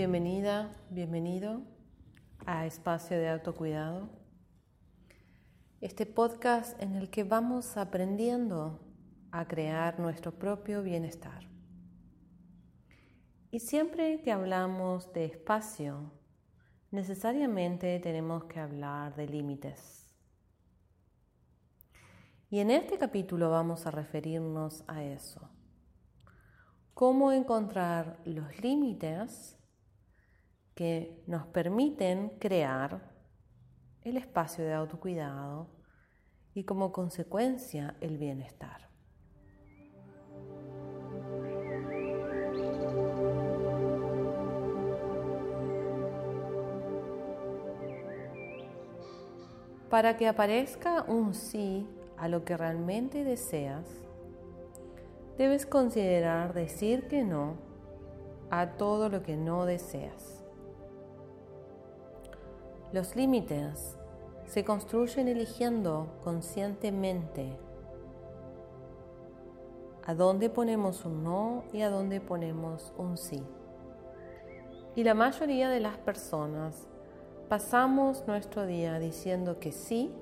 Bienvenida, bienvenido a Espacio de Autocuidado. Este podcast en el que vamos aprendiendo a crear nuestro propio bienestar. Y siempre que hablamos de espacio, necesariamente tenemos que hablar de límites. Y en este capítulo vamos a referirnos a eso. Cómo encontrar los límites que nos permiten crear el espacio de autocuidado y como consecuencia el bienestar. Para que aparezca un sí a lo que realmente deseas, debes considerar decir que no a todo lo que no deseas. Los límites se construyen eligiendo conscientemente a dónde ponemos un no y a dónde ponemos un sí. Y la mayoría de las personas pasamos nuestro día diciendo que sí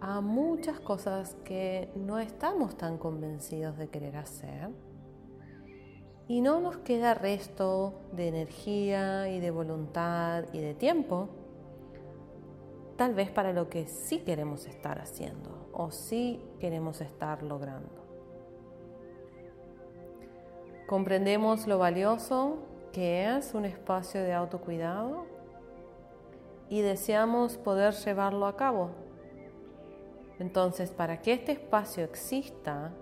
a muchas cosas que no estamos tan convencidos de querer hacer y no nos queda resto de energía y de voluntad y de tiempo tal vez para lo que sí queremos estar haciendo o sí queremos estar logrando. Comprendemos lo valioso que es un espacio de autocuidado y deseamos poder llevarlo a cabo. Entonces, para que este espacio exista,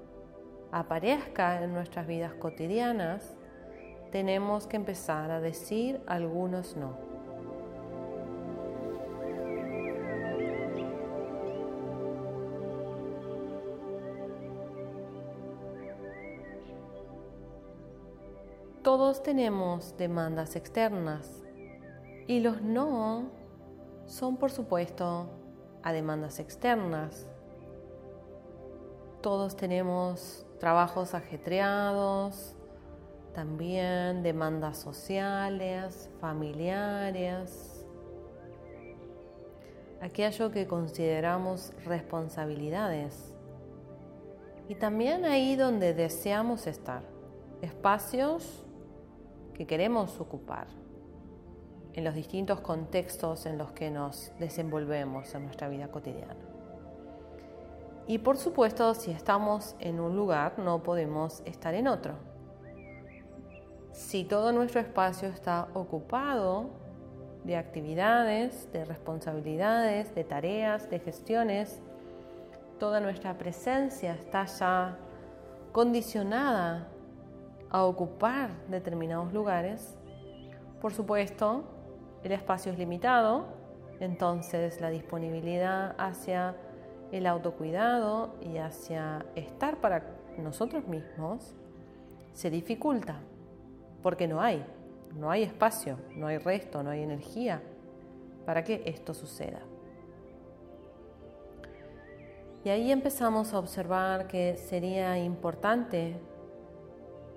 aparezca en nuestras vidas cotidianas, tenemos que empezar a decir algunos no. Todos tenemos demandas externas y los no son por supuesto a demandas externas. Todos tenemos trabajos ajetreados, también demandas sociales, familiares, aquello que consideramos responsabilidades. Y también ahí donde deseamos estar, espacios que queremos ocupar en los distintos contextos en los que nos desenvolvemos en nuestra vida cotidiana. Y por supuesto, si estamos en un lugar, no podemos estar en otro. Si todo nuestro espacio está ocupado de actividades, de responsabilidades, de tareas, de gestiones, toda nuestra presencia está ya condicionada a ocupar determinados lugares, por supuesto, el espacio es limitado, entonces la disponibilidad hacia el autocuidado y hacia estar para nosotros mismos se dificulta, porque no hay, no hay espacio, no hay resto, no hay energía para que esto suceda. Y ahí empezamos a observar que sería importante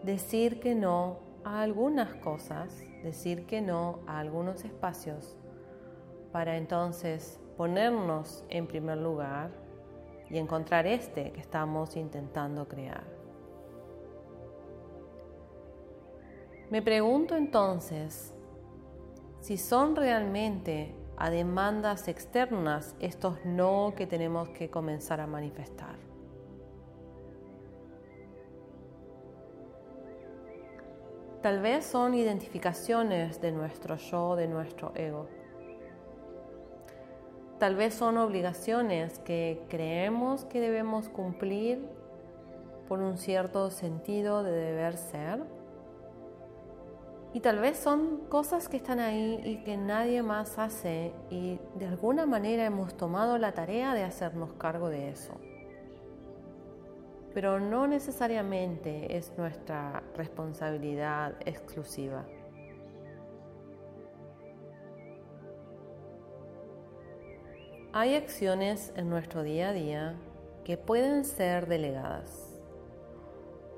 decir que no a algunas cosas, decir que no a algunos espacios, para entonces ponernos en primer lugar y encontrar este que estamos intentando crear. Me pregunto entonces si son realmente a demandas externas estos no que tenemos que comenzar a manifestar. Tal vez son identificaciones de nuestro yo, de nuestro ego. Tal vez son obligaciones que creemos que debemos cumplir por un cierto sentido de deber ser. Y tal vez son cosas que están ahí y que nadie más hace y de alguna manera hemos tomado la tarea de hacernos cargo de eso pero no necesariamente es nuestra responsabilidad exclusiva. Hay acciones en nuestro día a día que pueden ser delegadas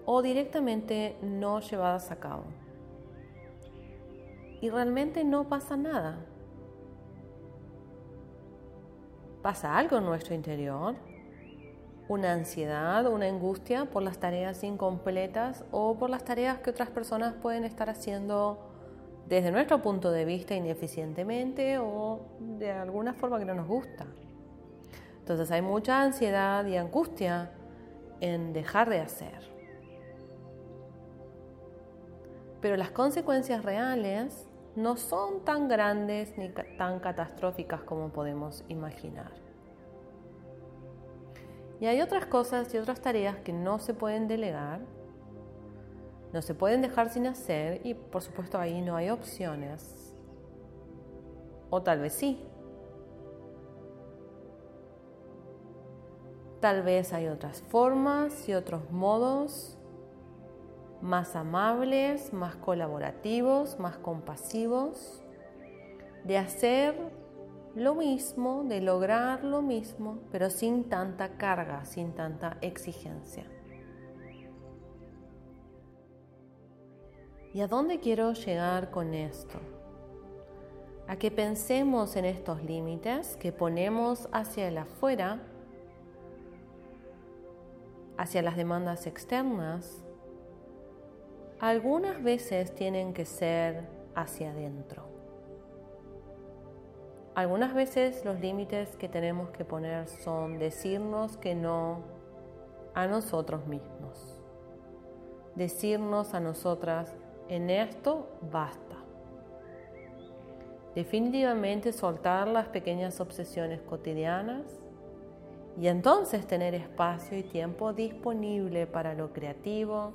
o directamente no llevadas a cabo. y realmente no pasa nada. Pasa algo en nuestro interior, una ansiedad, una angustia por las tareas incompletas o por las tareas que otras personas pueden estar haciendo desde nuestro punto de vista ineficientemente o de alguna forma que no nos gusta. Entonces hay mucha ansiedad y angustia en dejar de hacer. Pero las consecuencias reales no son tan grandes ni tan catastróficas como podemos imaginar. Y hay otras cosas y otras tareas que no se pueden delegar, no se pueden dejar sin hacer y por supuesto ahí no hay opciones. O tal vez sí. Tal vez hay otras formas y otros modos más amables, más colaborativos, más compasivos, de hacer lo mismo, de lograr lo mismo, pero sin tanta carga, sin tanta exigencia. ¿Y a dónde quiero llegar con esto? A que pensemos en estos límites que ponemos hacia el afuera, hacia las demandas externas, algunas veces tienen que ser hacia adentro. Algunas veces los límites que tenemos que poner son decirnos que no a nosotros mismos. Decirnos a nosotras, en esto basta. Definitivamente soltar las pequeñas obsesiones cotidianas y entonces tener espacio y tiempo disponible para lo creativo,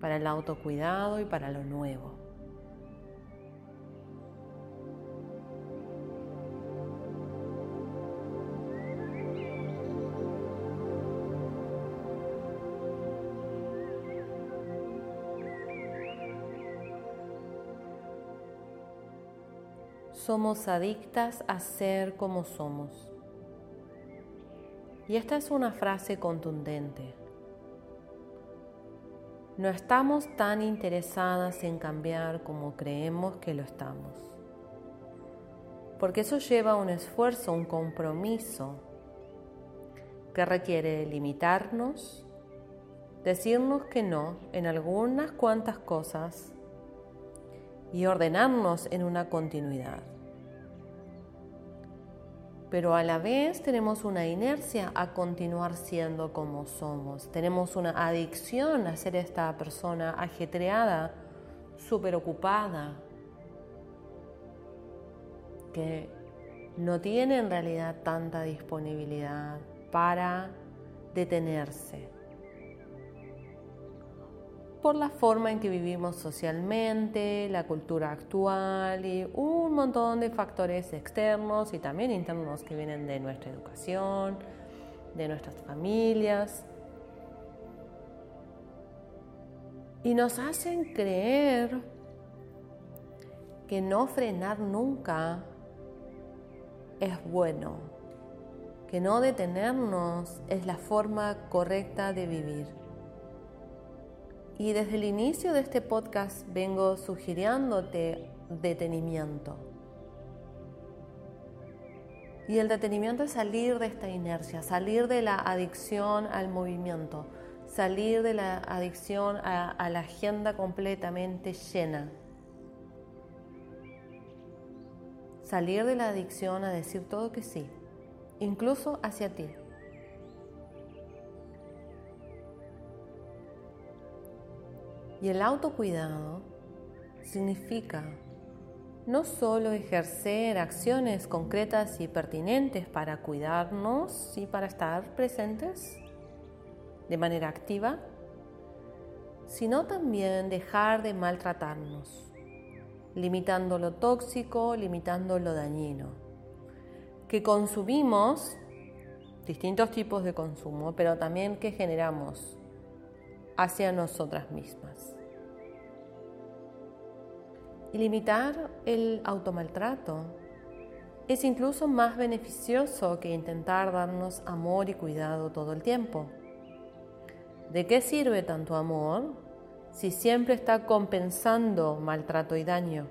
para el autocuidado y para lo nuevo. Somos adictas a ser como somos. Y esta es una frase contundente no estamos tan interesadas en cambiar como creemos que lo estamos. Porque eso lleva un esfuerzo, un compromiso que requiere limitarnos, decirnos que no en algunas cuantas cosas y ordenarnos en una continuidad pero a la vez tenemos una inercia a continuar siendo como somos. Tenemos una adicción a ser esta persona ajetreada, súper ocupada, que no tiene en realidad tanta disponibilidad para detenerse por la forma en que vivimos socialmente, la cultura actual y un montón de factores externos y también internos que vienen de nuestra educación, de nuestras familias. Y nos hacen creer que no frenar nunca es bueno, que no detenernos es la forma correcta de vivir. Y desde el inicio de este podcast vengo sugiriéndote detenimiento. Y el detenimiento es salir de esta inercia, salir de la adicción al movimiento, salir de la adicción a, a la agenda completamente llena. Salir de la adicción a decir todo que sí, incluso hacia ti. Y el autocuidado significa no solo ejercer acciones concretas y pertinentes para cuidarnos y para estar presentes de manera activa, sino también dejar de maltratarnos, limitando lo tóxico, limitando lo dañino, que consumimos distintos tipos de consumo, pero también que generamos hacia nosotras mismas. Y limitar el automaltrato es incluso más beneficioso que intentar darnos amor y cuidado todo el tiempo. ¿De qué sirve tanto amor si siempre está compensando maltrato y daño.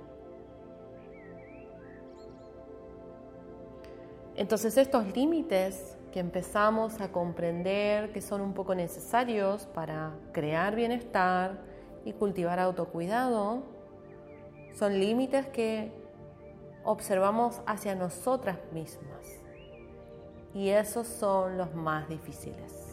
Entonces estos límites que empezamos a comprender que son un poco necesarios para crear bienestar y cultivar autocuidado, son límites que observamos hacia nosotras mismas. Y esos son los más difíciles.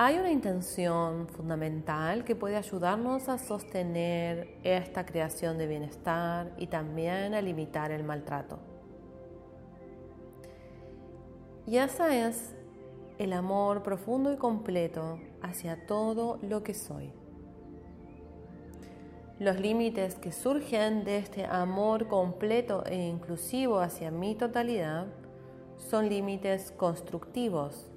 Hay una intención fundamental que puede ayudarnos a sostener esta creación de bienestar y también a limitar el maltrato. Y esa es el amor profundo y completo hacia todo lo que soy. Los límites que surgen de este amor completo e inclusivo hacia mi totalidad son límites constructivos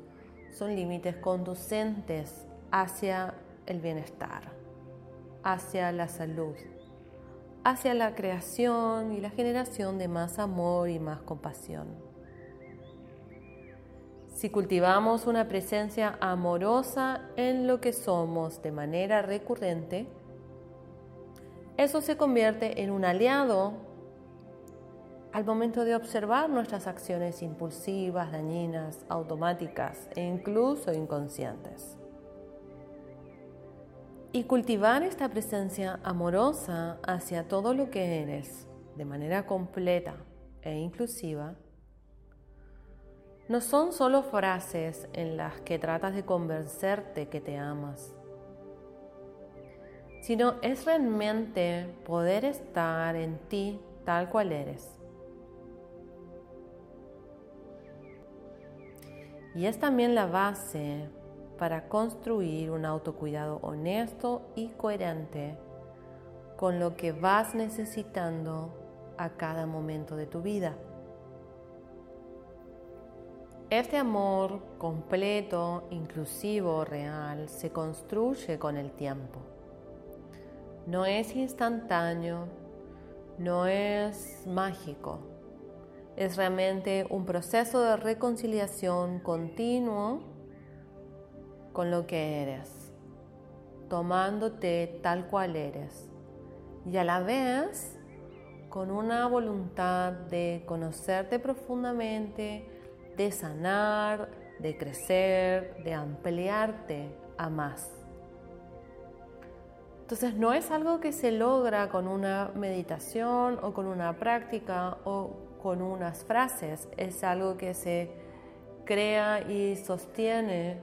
son límites conducentes hacia el bienestar, hacia la salud, hacia la creación y la generación de más amor y más compasión. Si cultivamos una presencia amorosa en lo que somos de manera recurrente, eso se convierte en un aliado al momento de observar nuestras acciones impulsivas, dañinas, automáticas e incluso inconscientes. Y cultivar esta presencia amorosa hacia todo lo que eres de manera completa e inclusiva no son solo frases en las que tratas de convencerte que te amas, sino es realmente poder estar en ti tal cual eres Y es también la base para construir un autocuidado honesto y coherente con lo que vas necesitando a cada momento de tu vida. Este amor completo, inclusivo, real, se construye con el tiempo. No es instantáneo, no es mágico es realmente un proceso de reconciliación continuo con lo que eres, tomándote tal cual eres y a la vez con una voluntad de conocerte profundamente, de sanar, de crecer, de ampliarte a más. Entonces no es algo que se logra con una meditación o con una práctica o con unas frases, es algo que se crea y sostiene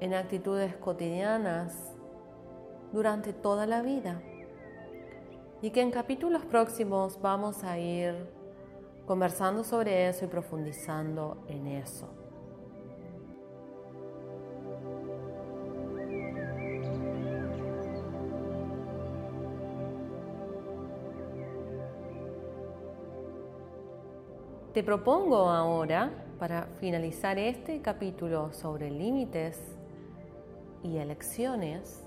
en actitudes cotidianas durante toda la vida. Y que en capítulos próximos vamos a ir conversando sobre eso y profundizando en eso. Te propongo ahora, para finalizar este capítulo sobre límites y elecciones,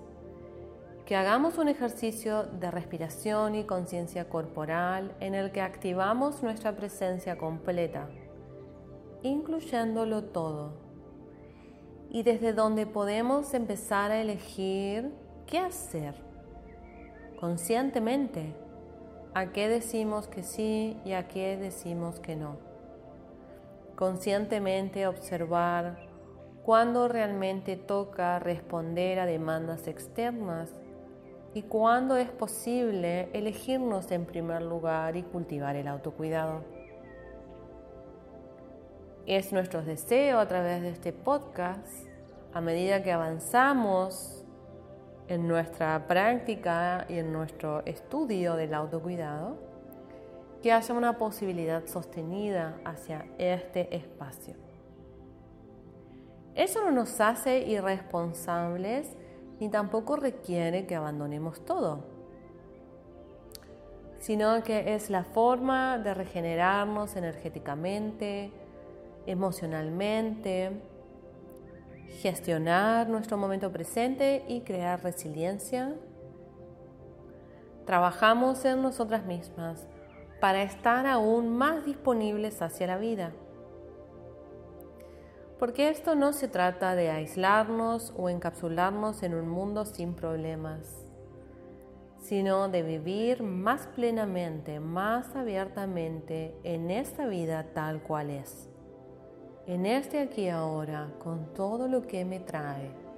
que hagamos un ejercicio de respiración y conciencia corporal en el que activamos nuestra presencia completa, incluyéndolo todo, y desde donde podemos empezar a elegir qué hacer conscientemente a qué decimos que sí y a qué decimos que no. Conscientemente observar cuándo realmente toca responder a demandas externas y cuándo es posible elegirnos en primer lugar y cultivar el autocuidado. Es nuestro deseo a través de este podcast, a medida que avanzamos en nuestra práctica y en nuestro estudio del autocuidado, que haya una posibilidad sostenida hacia este espacio. Eso no nos hace irresponsables ni tampoco requiere que abandonemos todo, sino que es la forma de regenerarnos energéticamente, emocionalmente, gestionar nuestro momento presente y crear resiliencia. Trabajamos en nosotras mismas para estar aún más disponibles hacia la vida. Porque esto no se trata de aislarnos o encapsularnos en un mundo sin problemas, sino de vivir más plenamente, más abiertamente en esta vida tal cual es, en este aquí ahora, con todo lo que me trae.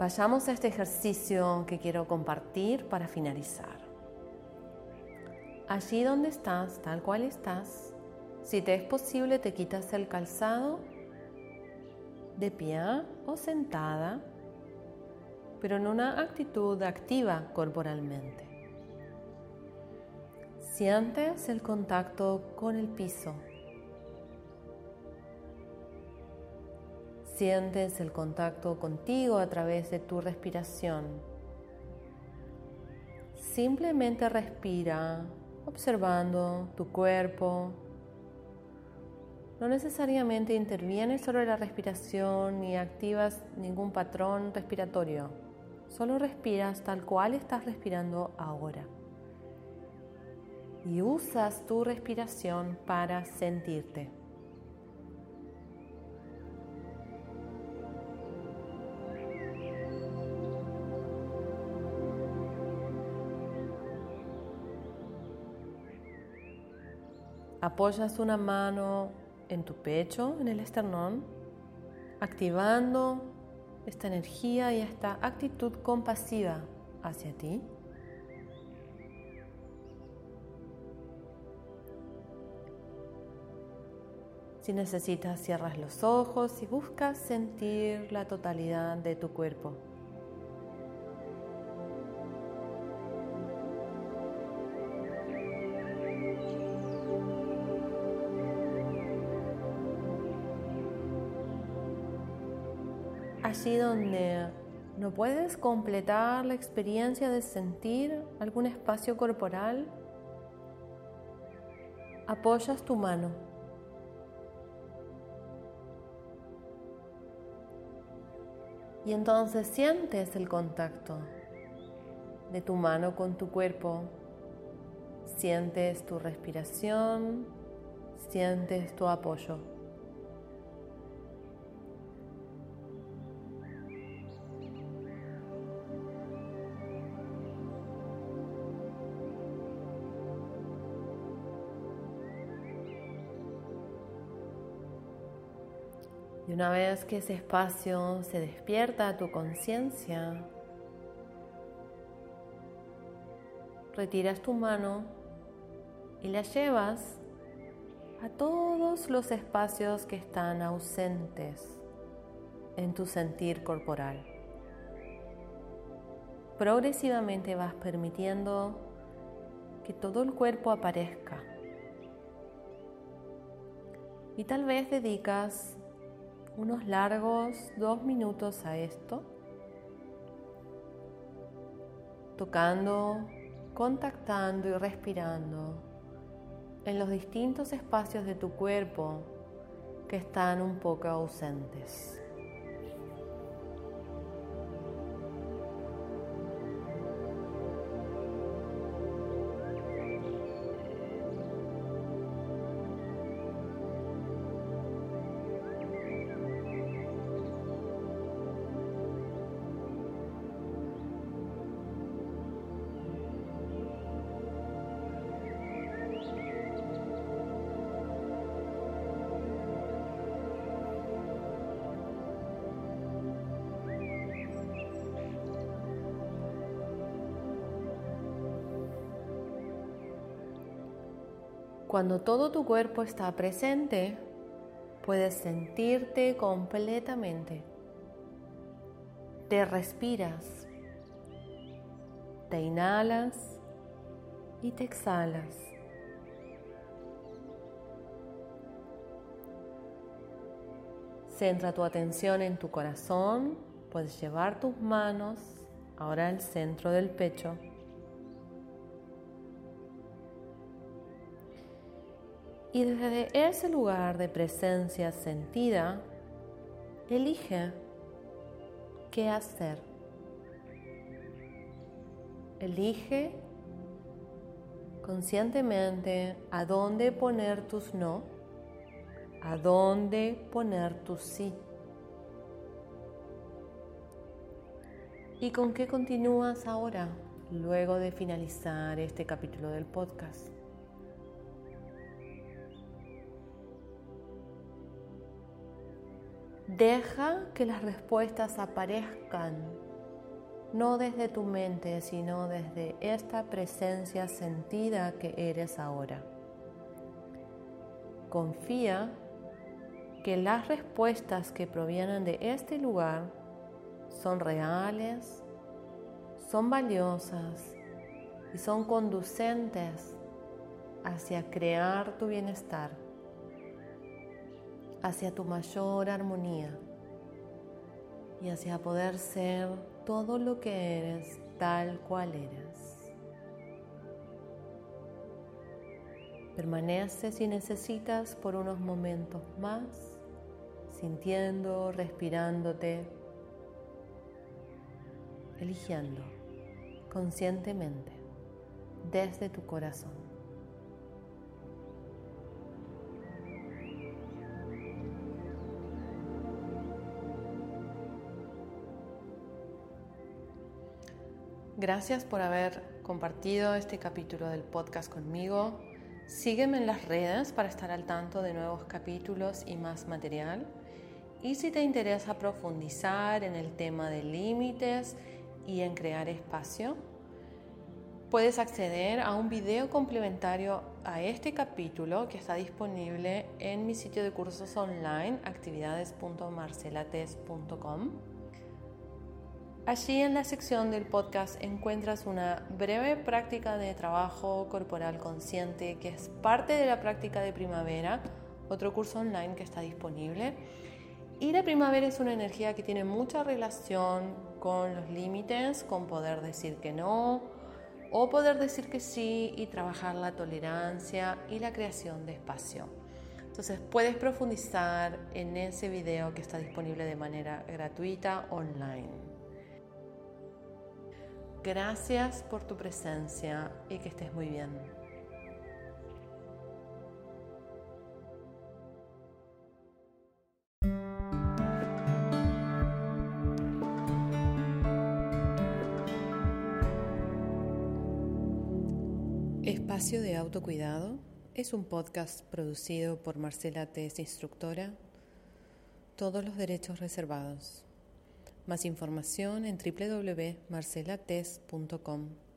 Vayamos a este ejercicio que quiero compartir para finalizar. Allí donde estás, tal cual estás, si te es posible te quitas el calzado de pie o sentada, pero en una actitud activa corporalmente. Sientes el contacto con el piso Sientes el contacto contigo a través de tu respiración. Simplemente respira observando tu cuerpo. No necesariamente intervienes sobre la respiración ni activas ningún patrón respiratorio. Solo respiras tal cual estás respirando ahora. Y usas tu respiración para sentirte. Apoyas una mano en tu pecho, en el esternón, activando esta energía y esta actitud compasiva hacia ti. Si necesitas, cierras los ojos y buscas sentir la totalidad de tu cuerpo. Donde no puedes completar la experiencia de sentir algún espacio corporal, apoyas tu mano. Y entonces sientes el contacto de tu mano con tu cuerpo. Sientes tu respiración, sientes tu apoyo. Una vez que ese espacio se despierta a tu conciencia, retiras tu mano y la llevas a todos los espacios que están ausentes en tu sentir corporal. Progresivamente vas permitiendo que todo el cuerpo aparezca. Y tal vez dedicas unos largos dos minutos a esto, tocando, contactando y respirando en los distintos espacios de tu cuerpo que están un poco ausentes. Cuando todo tu cuerpo está presente, puedes sentirte completamente. Te respiras, te inhalas y te exhalas. Centra tu atención en tu corazón, puedes llevar tus manos ahora al centro del pecho. Y desde ese lugar de presencia sentida, Elige qué hacer. Elige conscientemente a dónde poner tus no, a dónde poner tus sí. ¿Y con qué continúas ahora, luego de finalizar este capítulo del podcast? Deja que las respuestas aparezcan, no desde tu mente, sino desde esta presencia sentida que eres ahora. Confía que las respuestas que provienen de este lugar son reales, son valiosas y son conducentes hacia crear tu bienestar hacia tu mayor armonía y hacia poder ser todo lo que eres tal cual eres. Permanece si necesitas por unos momentos más, sintiendo, respirándote, eligiendo conscientemente desde tu corazón. Gracias por haber compartido este capítulo del podcast conmigo. Sígueme en las redes para estar al tanto de nuevos capítulos y más material. Y si te interesa profundizar en el tema de límites y en crear espacio, puedes acceder a un video complementario a este capítulo que está disponible en mi sitio de cursos online actividades.marcelates.com Allí en la sección del podcast encuentras una breve práctica de trabajo corporal consciente que es parte de la práctica de primavera, otro curso online que está disponible. Y la primavera es una energía que tiene mucha relación con los límites, con poder decir que no o poder decir que sí y trabajar la tolerancia y la creación de espacio. Entonces puedes profundizar en ese video que está disponible de manera gratuita online. Gracias por tu presencia y que estés muy bien. Espacio de Autocuidado es un podcast producido por Marcela Tess, instructora. Todos los derechos reservados. Más información en www.marcelates.com.